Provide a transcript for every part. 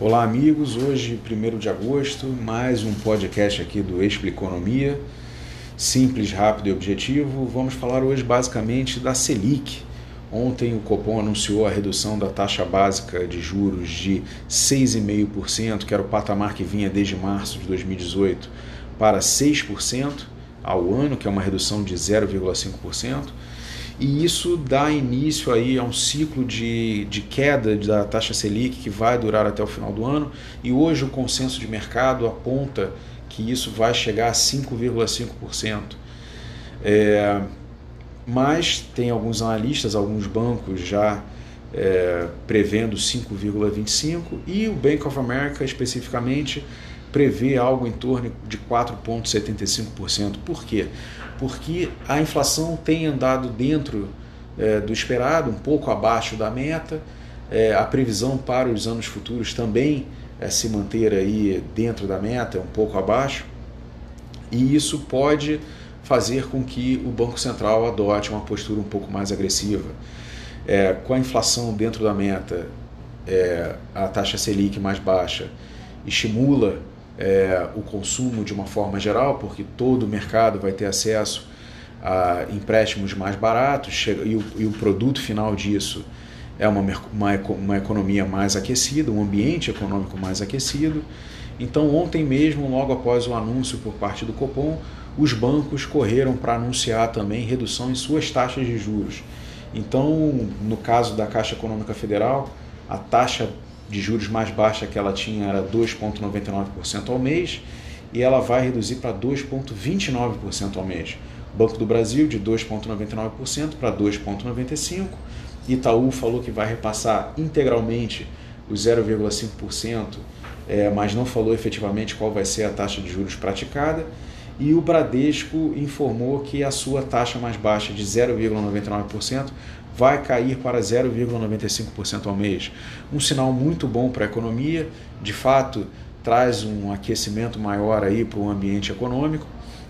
Olá, amigos. Hoje, 1 de agosto, mais um podcast aqui do Expliconomia. Simples, rápido e objetivo. Vamos falar hoje basicamente da Selic. Ontem o Copom anunciou a redução da taxa básica de juros de 6,5%, que era o patamar que vinha desde março de 2018, para 6% ao ano, que é uma redução de 0,5% e isso dá início aí a um ciclo de, de queda da taxa Selic que vai durar até o final do ano e hoje o consenso de mercado aponta que isso vai chegar a 5,5%. É, mas tem alguns analistas, alguns bancos já é, prevendo 5,25% e o Bank of America especificamente prevê algo em torno de 4,75%. Por quê? Porque a inflação tem andado dentro é, do esperado, um pouco abaixo da meta, é, a previsão para os anos futuros também é se manter aí dentro da meta, um pouco abaixo, e isso pode fazer com que o Banco Central adote uma postura um pouco mais agressiva. É, com a inflação dentro da meta, é, a taxa Selic mais baixa estimula é, o consumo de uma forma geral, porque todo o mercado vai ter acesso a empréstimos mais baratos e o, e o produto final disso é uma, uma, uma economia mais aquecida, um ambiente econômico mais aquecido. Então, ontem mesmo, logo após o anúncio por parte do Copom, os bancos correram para anunciar também redução em suas taxas de juros. Então, no caso da Caixa Econômica Federal, a taxa de juros mais baixa que ela tinha era 2,99% ao mês e ela vai reduzir para 2,29% ao mês. Banco do Brasil de 2,99% para 2,95%. Itaú falou que vai repassar integralmente os 0,5%, é, mas não falou efetivamente qual vai ser a taxa de juros praticada. E o Bradesco informou que a sua taxa mais baixa de 0,99% vai cair para 0,95% ao mês. Um sinal muito bom para a economia, de fato, traz um aquecimento maior aí para o ambiente econômico.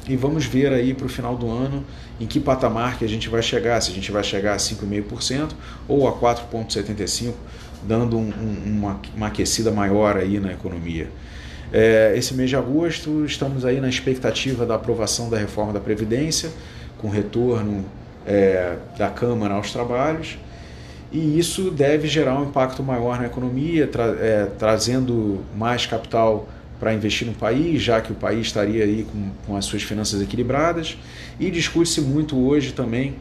E vamos ver aí para o final do ano em que patamar que a gente vai chegar, se a gente vai chegar a 5,5% ou a 4,75%, dando um, um, uma, uma aquecida maior aí na economia. É, esse mês de agosto estamos aí na expectativa da aprovação da reforma da Previdência, com retorno é, da Câmara aos trabalhos, e isso deve gerar um impacto maior na economia, tra é, trazendo mais capital para investir no país, já que o país estaria aí com, com as suas finanças equilibradas, e discute-se muito hoje também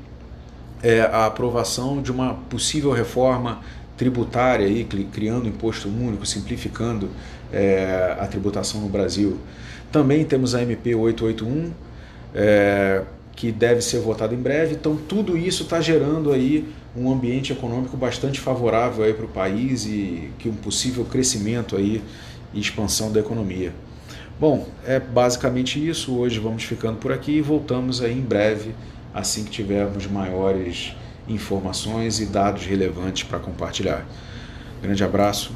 é, a aprovação de uma possível reforma tributária, aí, criando imposto único, simplificando é, a tributação no Brasil. Também temos a MP 881, é, que deve ser votado em breve. Então tudo isso está gerando aí um ambiente econômico bastante favorável para o país e que um possível crescimento aí e expansão da economia. Bom, é basicamente isso. Hoje vamos ficando por aqui e voltamos aí em breve, assim que tivermos maiores informações e dados relevantes para compartilhar. Grande abraço